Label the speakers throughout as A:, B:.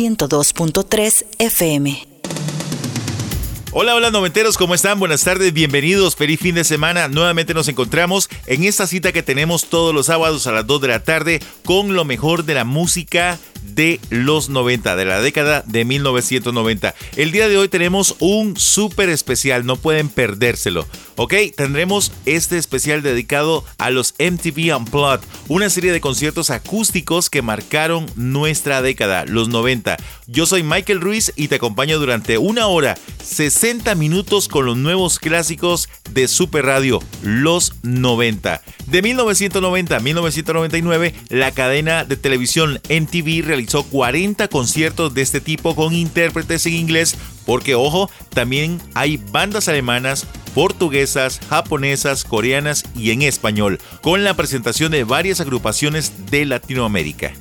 A: 102.3 FM.
B: Hola, hola noventeros, ¿cómo están? Buenas tardes, bienvenidos, feliz fin de semana. Nuevamente nos encontramos en esta cita que tenemos todos los sábados a las 2 de la tarde con lo mejor de la música de los 90, de la década de 1990. El día de hoy tenemos un súper especial, no pueden perdérselo. Ok, tendremos este especial dedicado a los MTV Unplugged, una serie de conciertos acústicos que marcaron nuestra década, los 90. Yo soy Michael Ruiz y te acompaño durante una hora, 60 minutos con los nuevos clásicos de Super Radio, los 90. De 1990 a 1999, la cadena de televisión MTV realizó 40 conciertos de este tipo con intérpretes en inglés, porque ojo, también hay bandas alemanas, portuguesas, japonesas, coreanas y en español, con la presentación de varias agrupaciones de Latinoamérica.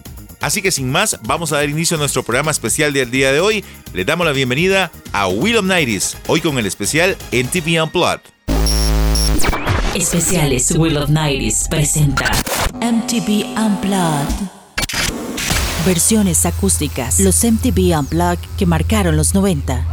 B: Así que sin más, vamos a dar inicio a nuestro programa especial del día de hoy. Le damos la bienvenida a Will of Nighties, hoy con el especial MTV Unplugged.
A: Especiales Will of 90s presenta MTV Unplugged. Versiones acústicas. Los MTV Unplugged que marcaron los 90.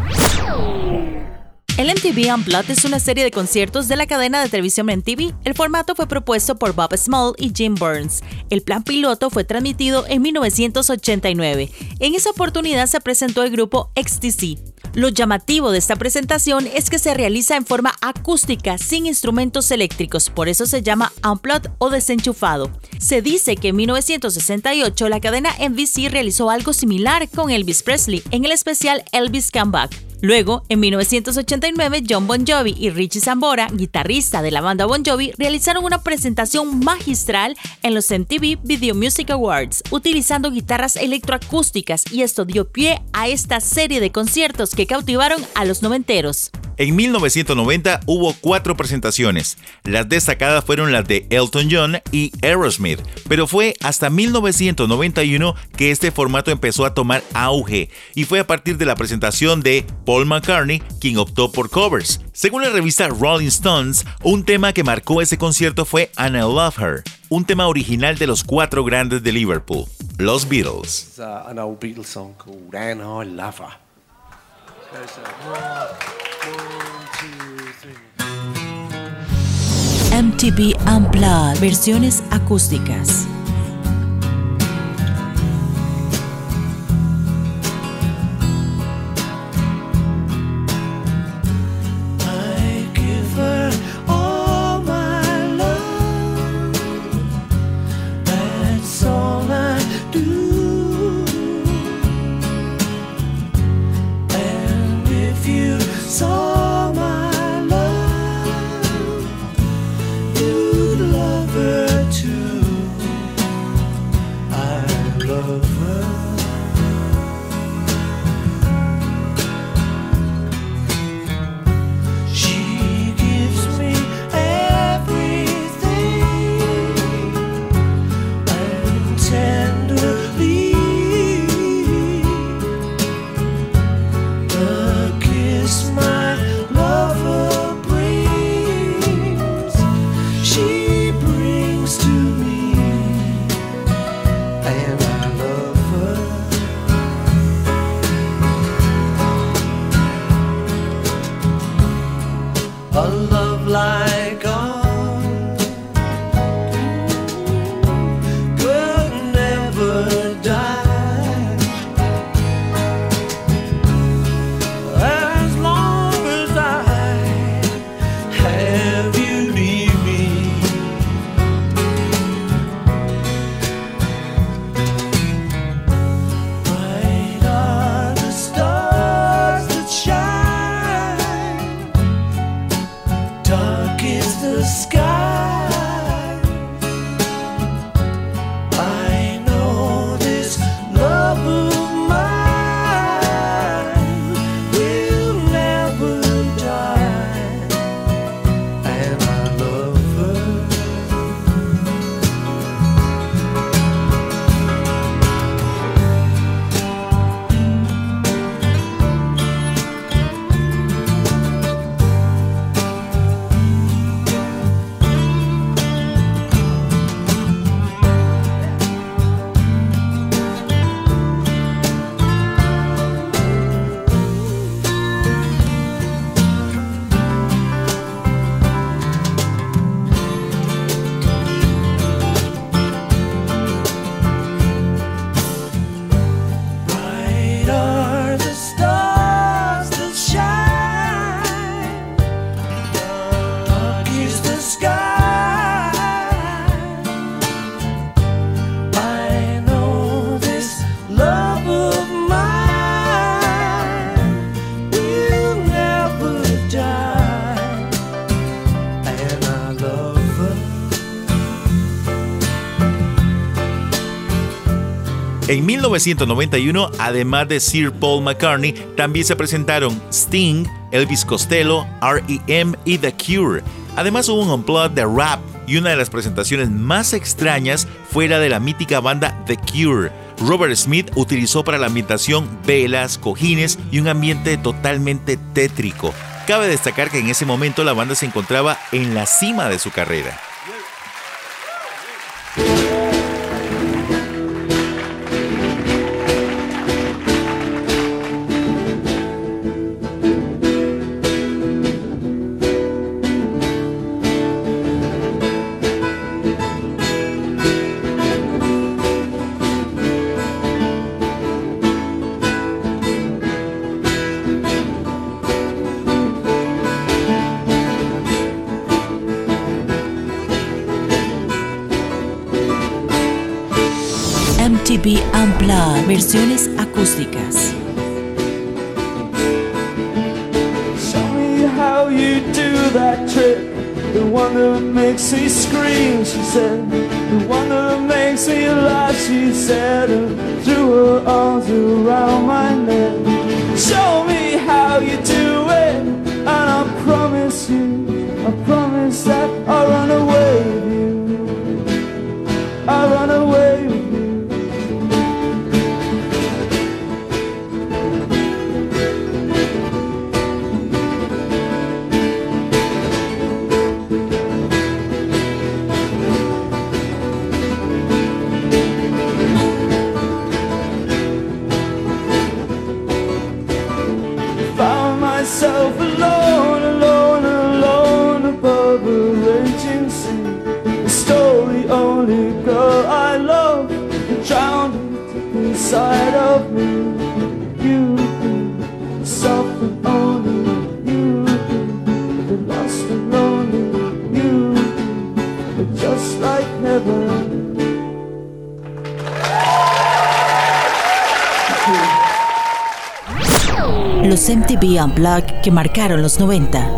A: El MTV Unplugged es una serie de conciertos de la cadena de televisión MTV. El formato fue propuesto por Bob Small y Jim Burns. El plan piloto fue transmitido en 1989. En esa oportunidad se presentó el grupo XTC. Lo llamativo de esta presentación es que se realiza en forma acústica, sin instrumentos eléctricos, por eso se llama Unplugged o desenchufado. Se dice que en 1968 la cadena NBC realizó algo similar con Elvis Presley en el especial Elvis Comeback. Luego, en 1989, John Bon Jovi y Richie Zambora, guitarrista de la banda Bon Jovi, realizaron una presentación magistral en los MTV Video Music Awards, utilizando guitarras electroacústicas y esto dio pie a esta serie de conciertos que cautivaron a los noventeros.
B: En 1990 hubo cuatro presentaciones. Las destacadas fueron las de Elton John y Aerosmith, pero fue hasta 1991 que este formato empezó a tomar auge y fue a partir de la presentación de Paul McCartney quien optó por covers. Según la revista Rolling Stones, un tema que marcó ese concierto fue And I Love Her, un tema original de los cuatro grandes de Liverpool, los Beatles.
C: It's uh, an old Beatles song called And I Love Her. Goes, uh, one, one, two, three.
A: MTV Unplugged, versiones acústicas.
B: En 1991, además de Sir Paul McCartney, también se presentaron Sting, Elvis Costello, REM y The Cure. Además hubo un unplug de rap y una de las presentaciones más extrañas fue la de la mítica banda The Cure. Robert Smith utilizó para la ambientación velas, cojines y un ambiente totalmente tétrico. Cabe destacar que en ese momento la banda se encontraba en la cima de su carrera.
D: She screamed, she said.
A: Unplugged que marcaron los 90.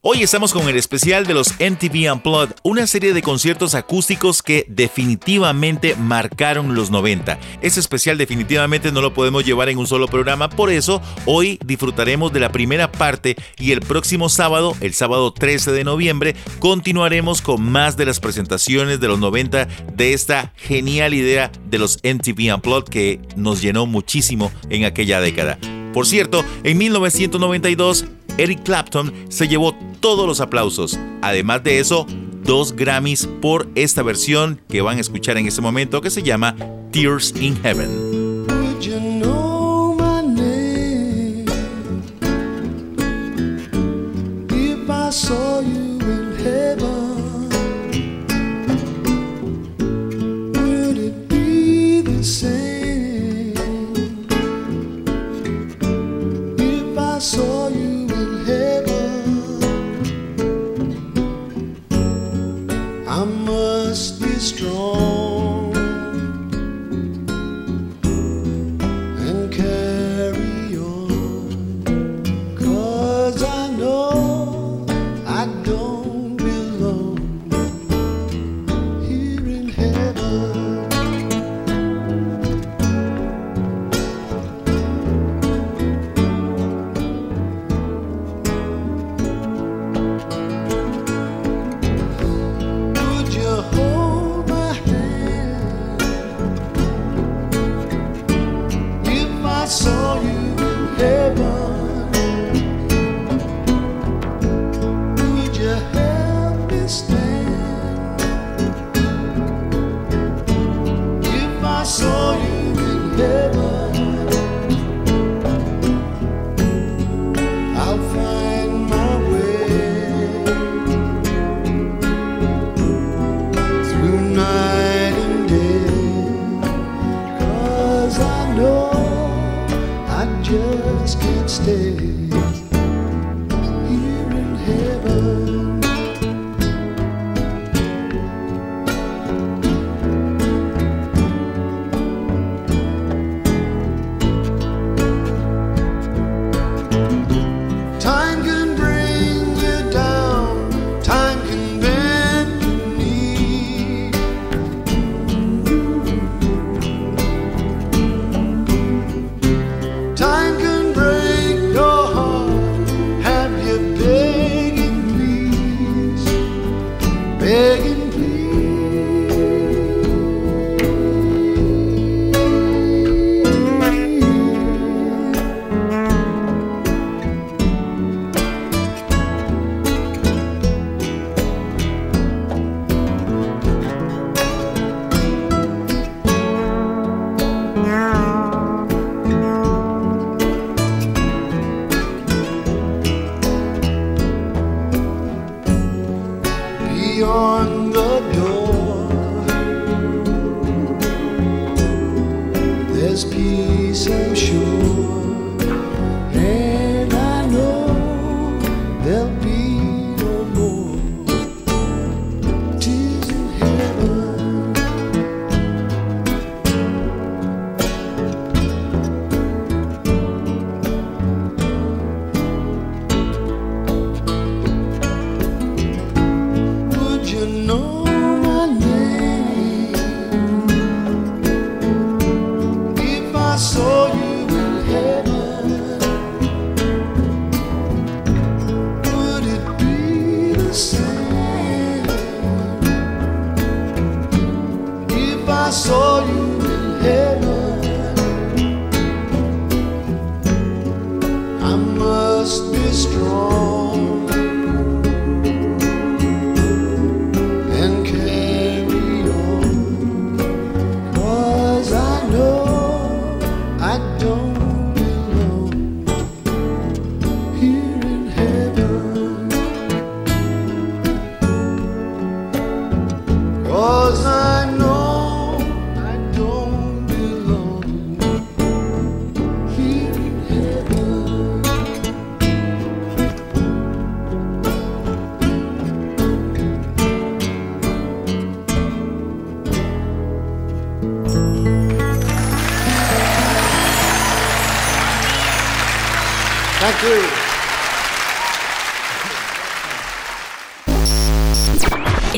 B: Hoy estamos con el especial de los MTV Unplugged, una serie de conciertos acústicos que definitivamente marcaron los 90. Ese especial definitivamente no lo podemos llevar en un solo programa, por eso hoy disfrutaremos de la primera parte y el próximo sábado, el sábado 13 de noviembre, continuaremos con más de las presentaciones de los 90 de esta genial idea de los MTV Unplugged que nos llenó muchísimo en aquella década. Por cierto, en 1992, Eric Clapton se llevó todos los aplausos. Además de eso, dos Grammys por esta versión que van a escuchar en este momento que se llama Tears in Heaven.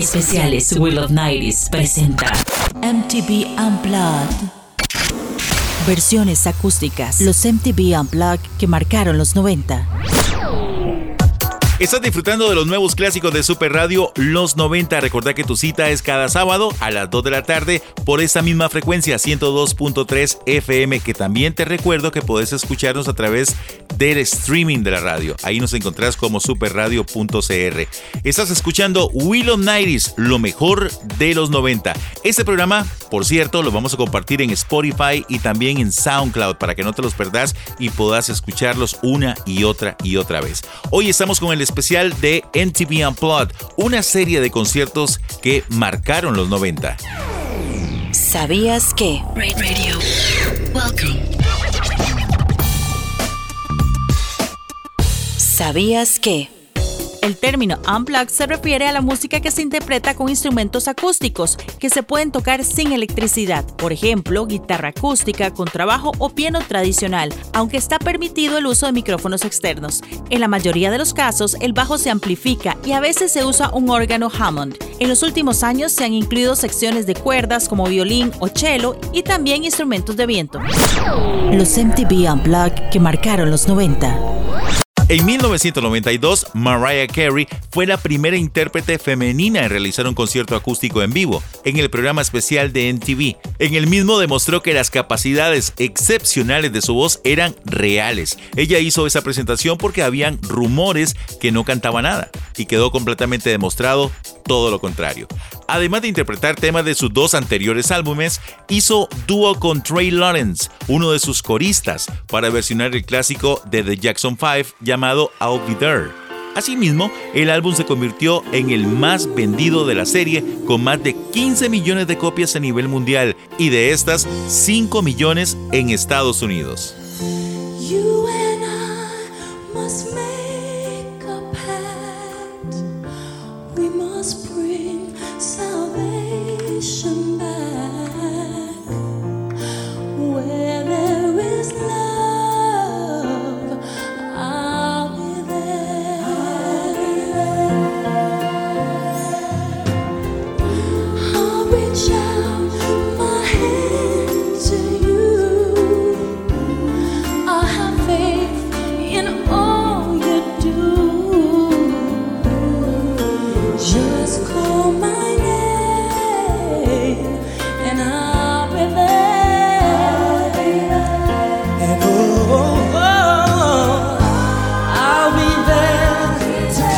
A: Especiales Will of Nights presenta MTV Unplugged. Versiones acústicas. Los MTV Unplugged que marcaron los 90.
B: Estás disfrutando de los nuevos clásicos de Super Radio Los 90. Recordá que tu cita es cada sábado a las 2 de la tarde por esta misma frecuencia 102.3 FM que también te recuerdo que podés escucharnos a través del streaming de la radio. Ahí nos encontrás como superradio.cr. Estás escuchando Willow Nighties, lo mejor de los 90. Este programa, por cierto, lo vamos a compartir en Spotify y también en SoundCloud para que no te los perdás y puedas escucharlos una y otra y otra vez. Hoy estamos con el especial de MTV Unplugged, una serie de conciertos que marcaron los 90.
A: ¿Sabías que? Radio. Welcome. ¿Sabías que? El término unplugged se refiere a la música que se interpreta con instrumentos acústicos que se pueden tocar sin electricidad, por ejemplo, guitarra acústica, contrabajo o piano tradicional, aunque está permitido el uso de micrófonos externos. En la mayoría de los casos, el bajo se amplifica y a veces se usa un órgano Hammond. En los últimos años se han incluido secciones de cuerdas como violín o cello y también instrumentos de viento. Los MTV Unplugged que marcaron los 90.
B: En 1992, Mariah Carey fue la primera intérprete femenina en realizar un concierto acústico en vivo en el programa especial de MTV. En el mismo demostró que las capacidades excepcionales de su voz eran reales. Ella hizo esa presentación porque habían rumores que no cantaba nada y quedó completamente demostrado todo lo contrario. Además de interpretar temas de sus dos anteriores álbumes, hizo dúo con Trey Lawrence, uno de sus coristas, para versionar el clásico de The Jackson 5 llamado I'll Be There. Asimismo, el álbum se convirtió en el más vendido de la serie, con más de 15 millones de copias a nivel mundial y de estas 5 millones en Estados Unidos.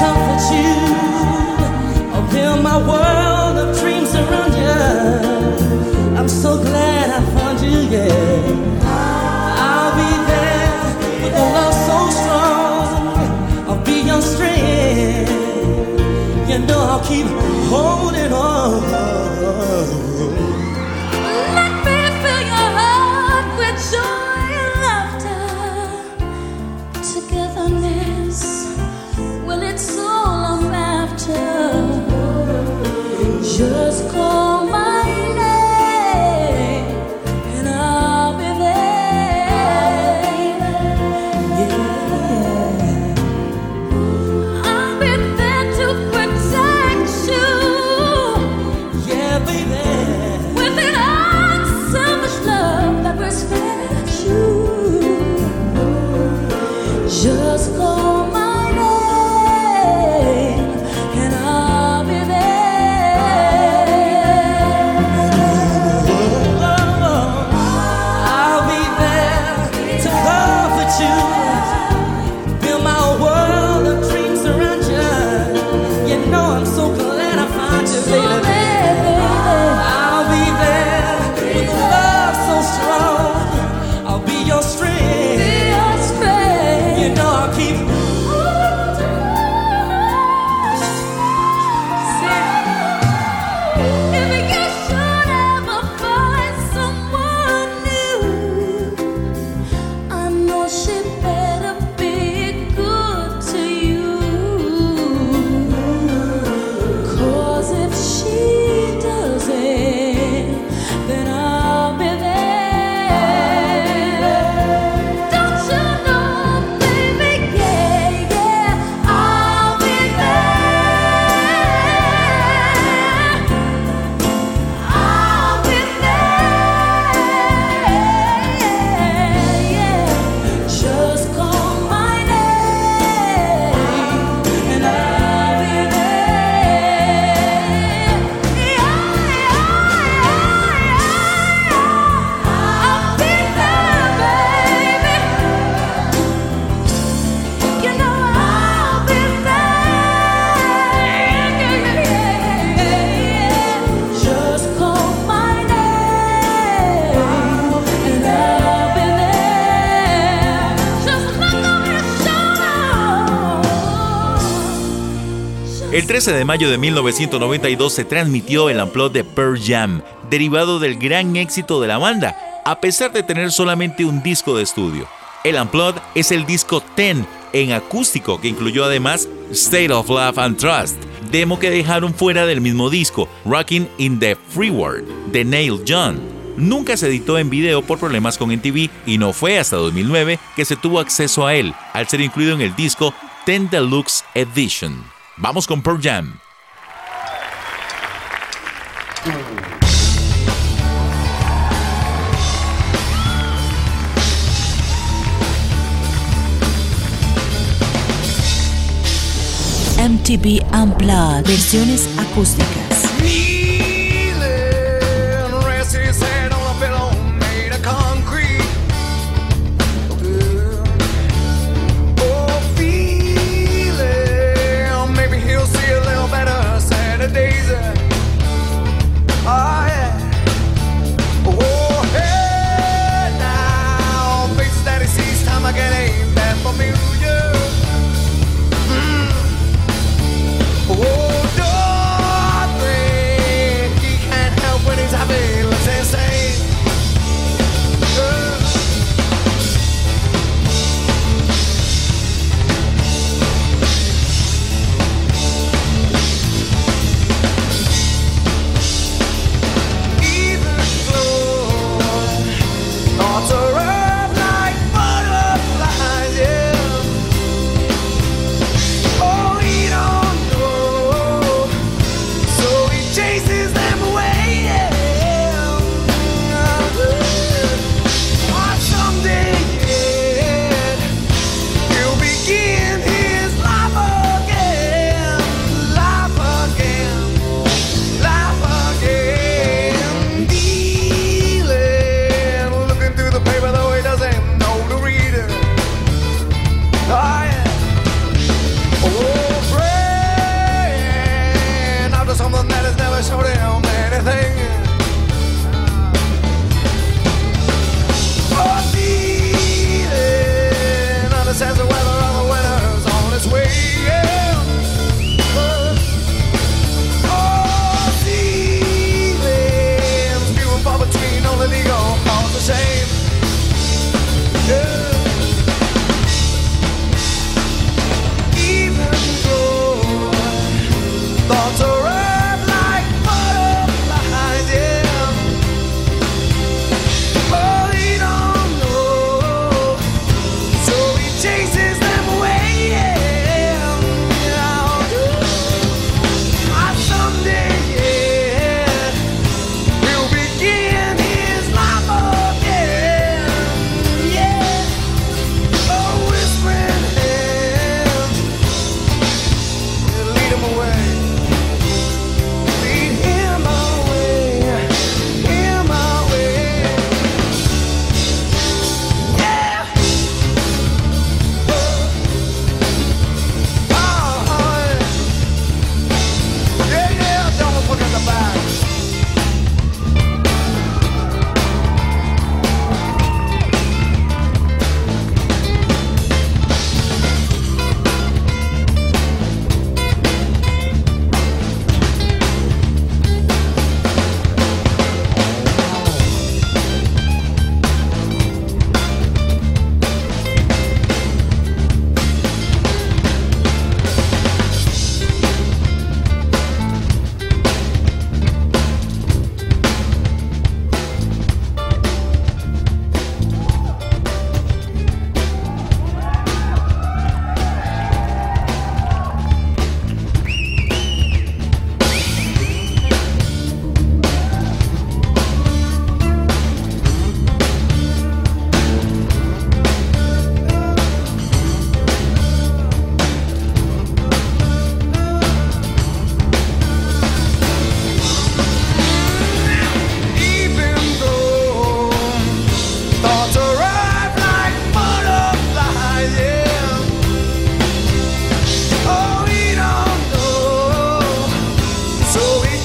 E: comfort you. Oh,
B: hear my world. 13 de mayo de 1992 se transmitió el Unplugged de Pearl Jam, derivado del gran éxito de la banda, a pesar de tener solamente un disco de estudio. El Unplugged es el disco 10 en acústico que incluyó además State of Love and Trust, demo que dejaron fuera del mismo disco, Rocking in the Free World, de Neil John. Nunca se editó en video por problemas con MTV y no fue hasta 2009 que se tuvo acceso a él, al ser incluido en el disco 10 Deluxe Edition. Vamos con Pearl Jam.
F: MTV Unplugged, versiones acústicas.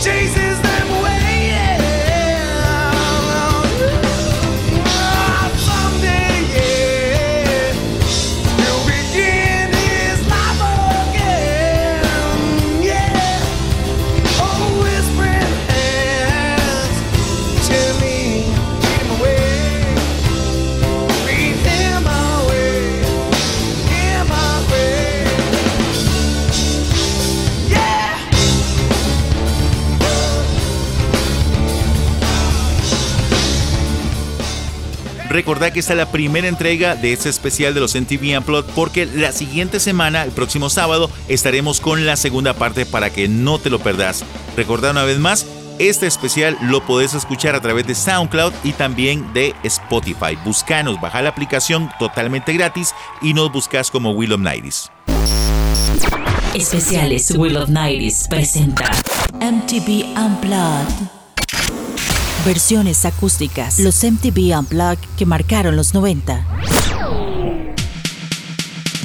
G: Jesus.
B: Recordad que esta es la primera entrega de este especial de los MTV Unplugged porque la siguiente semana, el próximo sábado, estaremos con la segunda parte para que no te lo perdas. Recordad una vez más, este especial lo podés escuchar a través de SoundCloud y también de Spotify. Buscanos, baja la aplicación totalmente gratis y nos buscas como Will of Nighties.
A: Especiales Will of Nighties presenta MTV Unplugged. Versiones acústicas. Los MTV Unplugged que marcaron los 90.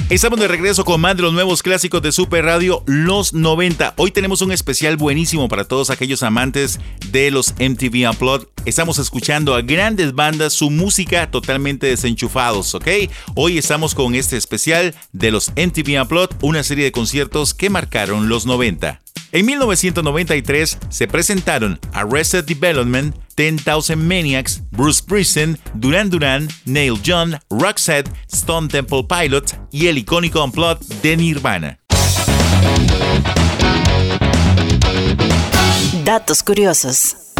B: Estamos de regreso con más de los nuevos clásicos de Super Radio Los 90. Hoy tenemos un especial buenísimo para todos aquellos amantes de los MTV Unplugged. Estamos escuchando a grandes bandas, su música totalmente desenchufados, ¿ok? Hoy estamos con este especial de los MTV Unplugged, una serie de conciertos que marcaron los 90. En 1993 se presentaron Arrested Development, 10,000 Maniacs, Bruce Springsteen, Duran Duran, Neil John, Roxette, Stone Temple Pilot y el icónico Unplugged de Nirvana.
A: Datos curiosos.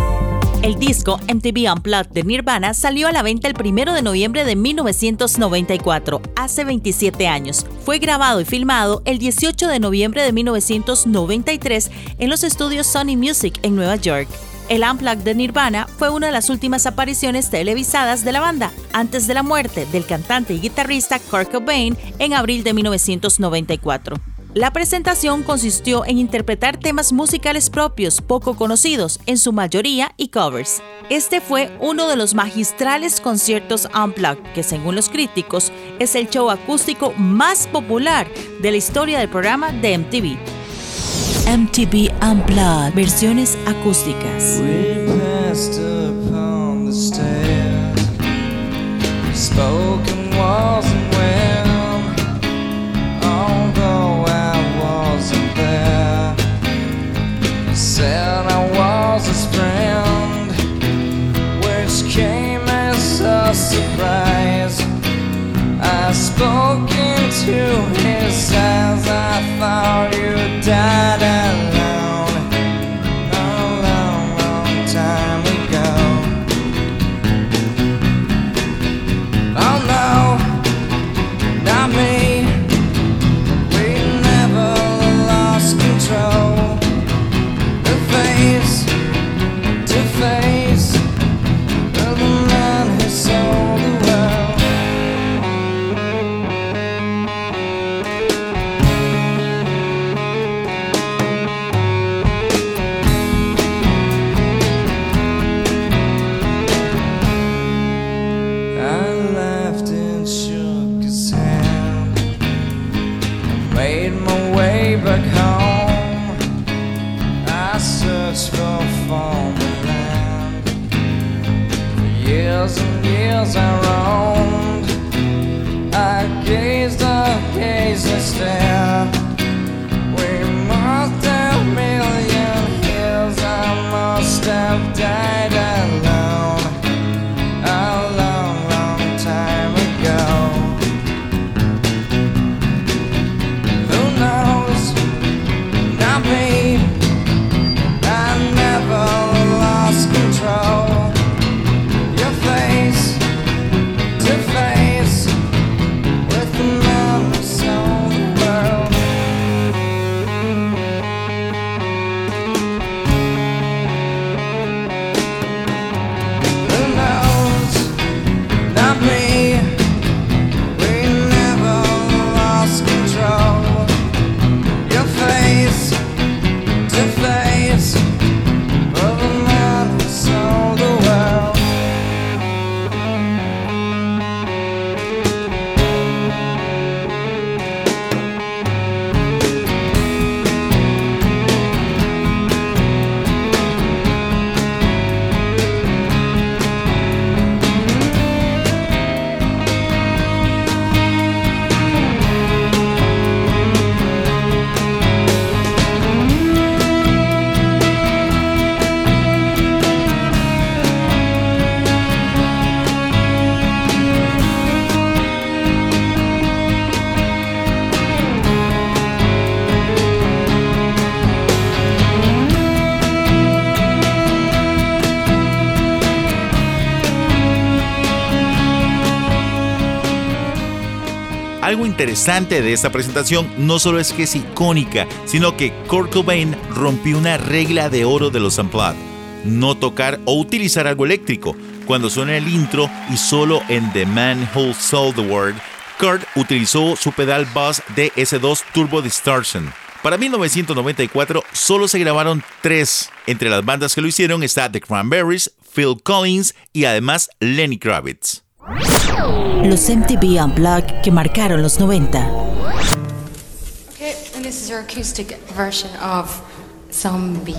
A: El disco MTV Unplugged de Nirvana salió a la venta el 1 de noviembre de 1994, hace 27 años. Fue grabado y filmado el 18 de noviembre de 1993 en los estudios Sony Music en Nueva York. El Unplugged de Nirvana fue una de las últimas apariciones televisadas de la banda, antes de la muerte del cantante y guitarrista Kurt Cobain en abril de 1994. La presentación consistió en interpretar temas musicales propios poco conocidos, en su mayoría y covers. Este fue uno de los magistrales conciertos Unplugged, que según los críticos es el show acústico más popular de la historia del programa de MTV. MTV Unplugged, versiones acústicas.
H: Surprise. I spoke into his eyes, I thought you died
B: interesante de esta presentación no solo es que es icónica, sino que Kurt Cobain rompió una regla de oro de los Unplugged. No tocar o utilizar algo eléctrico. Cuando suena el intro y solo en The Man Who Sold the World, Kurt utilizó su pedal Buzz DS2 Turbo Distortion. Para 1994 solo se grabaron tres. Entre las bandas que lo hicieron está The Cranberries, Phil Collins y además Lenny Kravitz.
A: Los MTV Unplugged que marcaron los 90.
E: Okay, and this is our acoustic version of Zombie.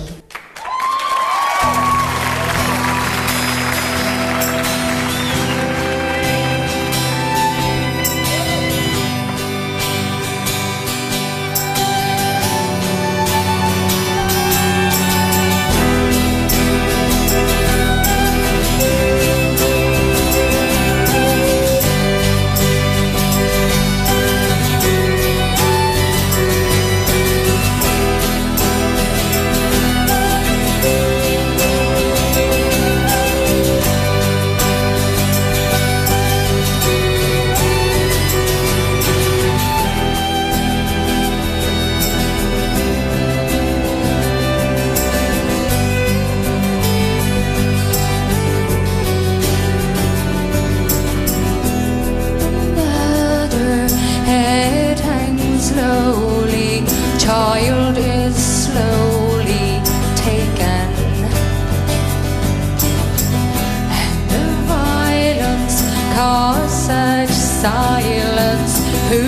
B: silence. Who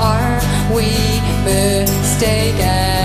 B: are we mistaken?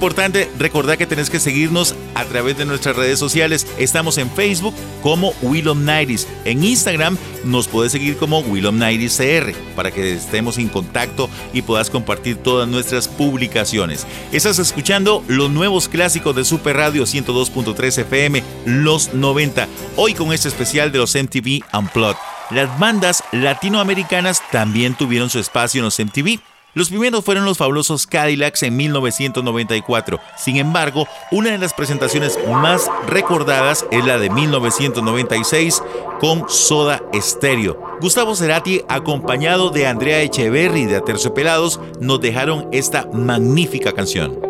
B: Importante, recordad que tenés que seguirnos a través de nuestras redes sociales. Estamos en Facebook como Willom. En Instagram nos puedes seguir como Willom Nighties CR para que estemos en contacto y puedas compartir todas nuestras publicaciones. Estás escuchando los nuevos clásicos de Super Radio 102.3 FM, los 90. Hoy con este especial de los MTV Unplugged. Las bandas latinoamericanas también tuvieron su espacio en los MTV
I: Los primeros fueron los fabulosos Cadillacs en 1994. Sin embargo, una de las presentaciones más recordadas es la de 1996 con Soda Stereo. Gustavo Cerati, acompañado de Andrea Echeverry de Aterciopelados, nos dejaron esta magnífica canción.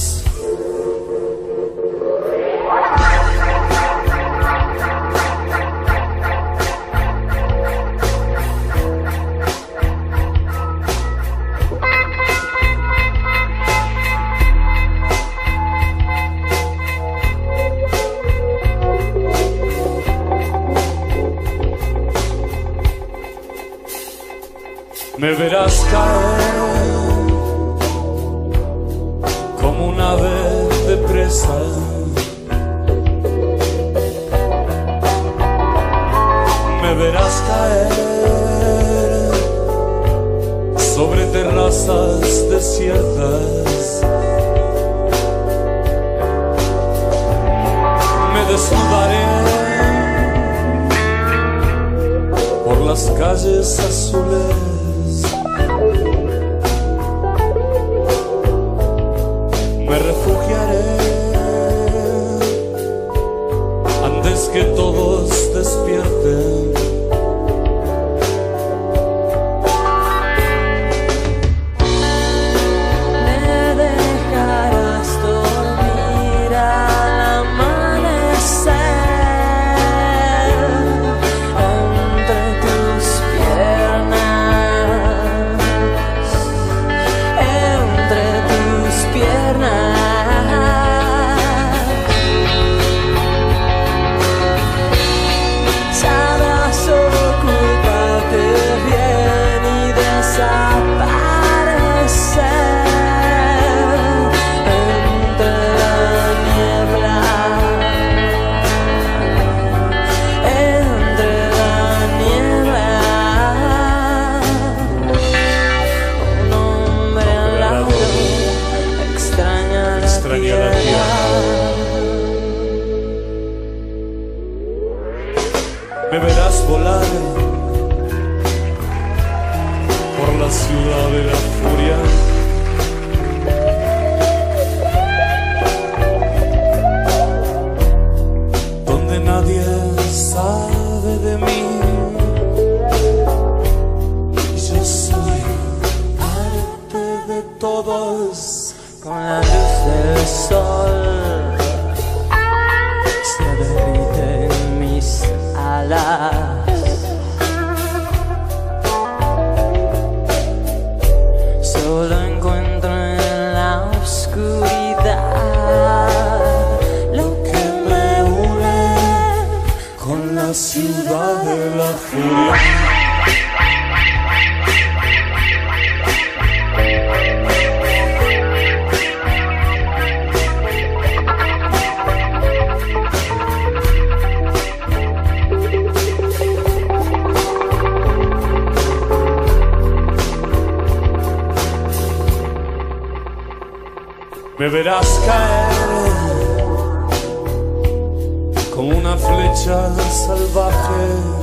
J: que todos 啦。Me verás caer como una flecha salvaje.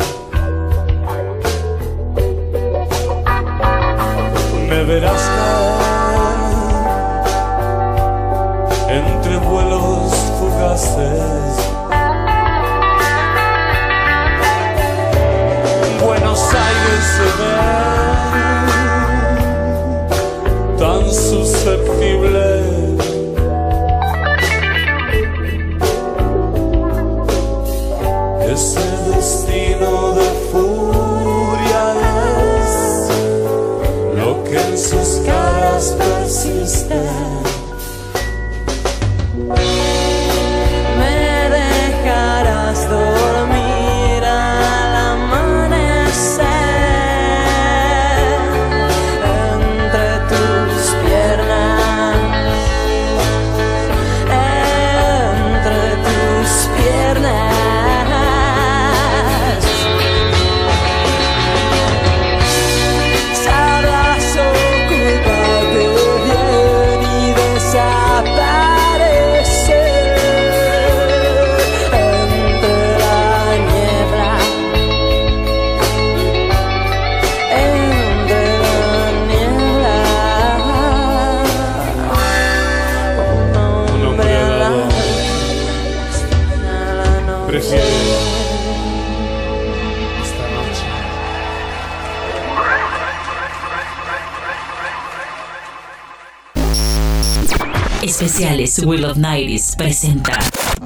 A: Especiales Will of Nights presenta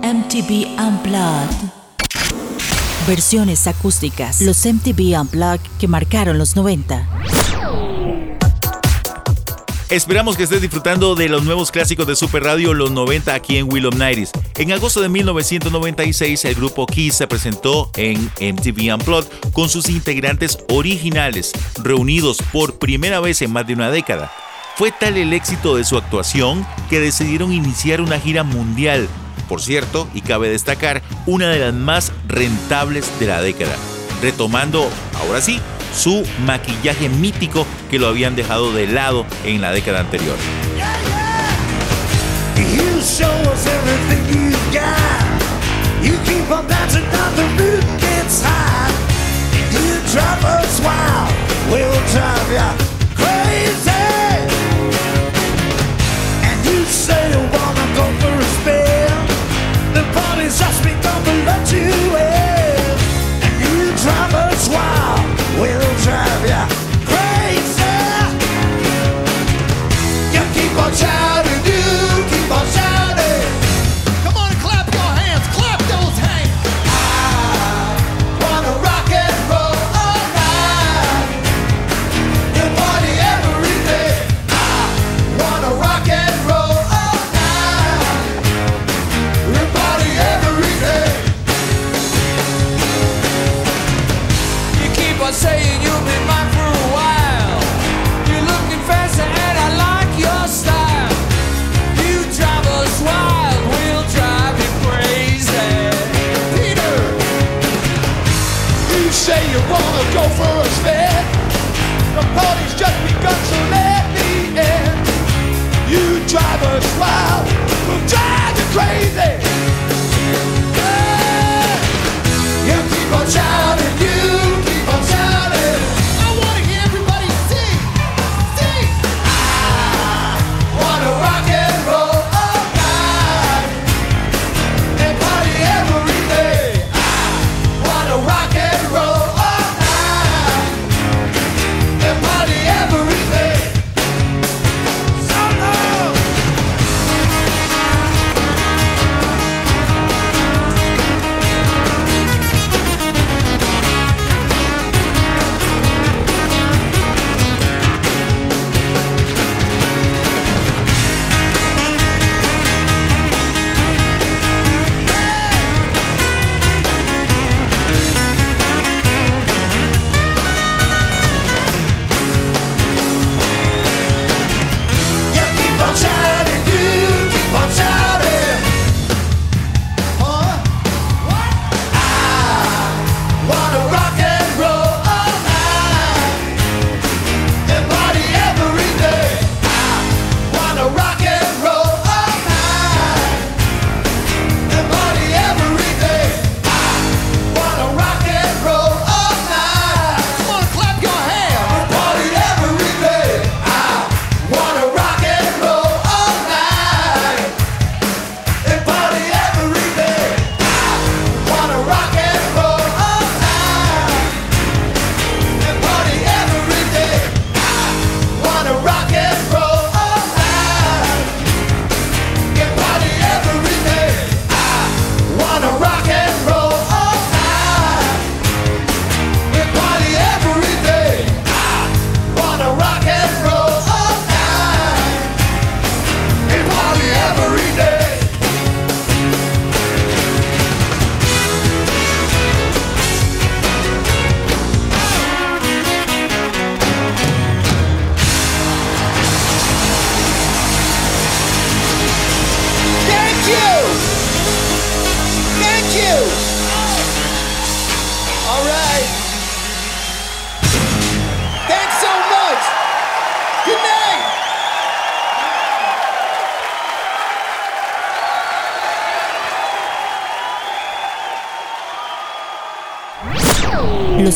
A: MTV Unplugged. Versiones acústicas. Los MTV Unplugged que marcaron los 90.
B: Esperamos que estés disfrutando de los nuevos clásicos de Super Radio los 90 aquí en Will of Nights. En agosto de 1996 el grupo Kiss se presentó en MTV Unplugged con sus integrantes originales, reunidos por primera vez en más de una década. Fue tal el éxito de su actuación que decidieron iniciar una gira mundial, por cierto, y cabe destacar, una de las más rentables de la década, retomando, ahora sí, su maquillaje mítico que lo habían dejado de lado en la década anterior.
F: Say you wanna go for a spin. The party's just begun to let you in. And you drive us wild. We'll drive ya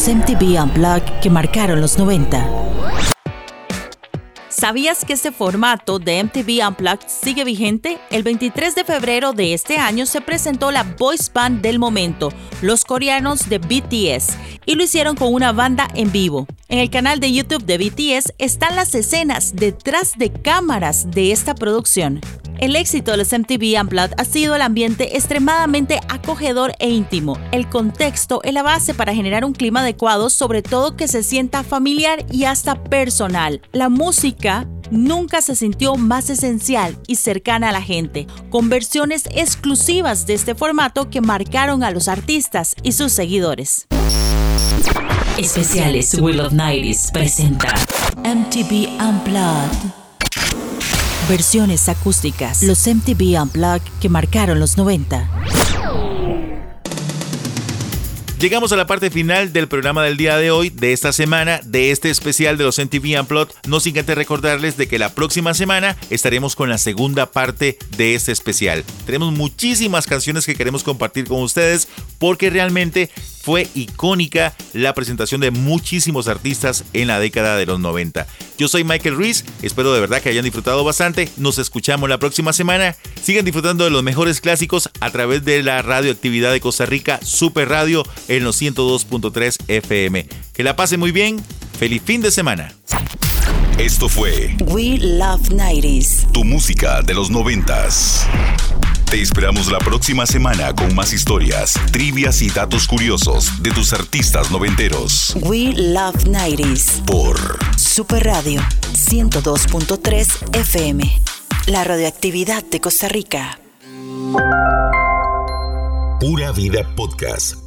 A: MTV Unplugged que marcaron los 90. ¿Sabías que este formato de MTV Unplugged sigue vigente? El 23 de febrero de este año se presentó la voice band del momento, los coreanos de BTS, y lo hicieron con una banda en vivo. En el canal de YouTube de BTS están las escenas detrás de cámaras de esta producción. El éxito de los MTV Unplugged ha sido el ambiente extremadamente acogedor e íntimo. El contexto es la base para generar un clima adecuado, sobre todo que se sienta familiar y hasta personal. La música nunca se sintió más esencial y cercana a la gente, con versiones exclusivas de este formato que marcaron a los artistas y sus seguidores.
K: Especiales Will of Nights presenta
A: MTV Unplugged. Versiones acústicas. Los MTV Unplugged que marcaron los 90.
B: Llegamos a la parte final del programa del día de hoy, de esta semana, de este especial de los MTV Unplugged. No sin antes recordarles de que la próxima semana estaremos con la segunda parte de este especial. Tenemos muchísimas canciones que queremos compartir con ustedes porque realmente fue icónica la presentación de muchísimos artistas en la década de los 90. Yo soy Michael Ruiz, espero de verdad que hayan disfrutado bastante. Nos escuchamos la próxima semana. Sigan disfrutando de los mejores clásicos a través de la radioactividad de Costa Rica, Super Radio, en los 102.3 FM. Que la pasen muy bien. Feliz fin de semana.
L: Esto fue
A: We Love 90s.
L: tu música de los noventas. Te esperamos la próxima semana con más historias, trivias y datos curiosos de tus artistas noventeros.
A: We Love 90s.
L: Por
A: Super Radio 102.3 FM. La radioactividad de Costa Rica.
L: Pura Vida Podcast.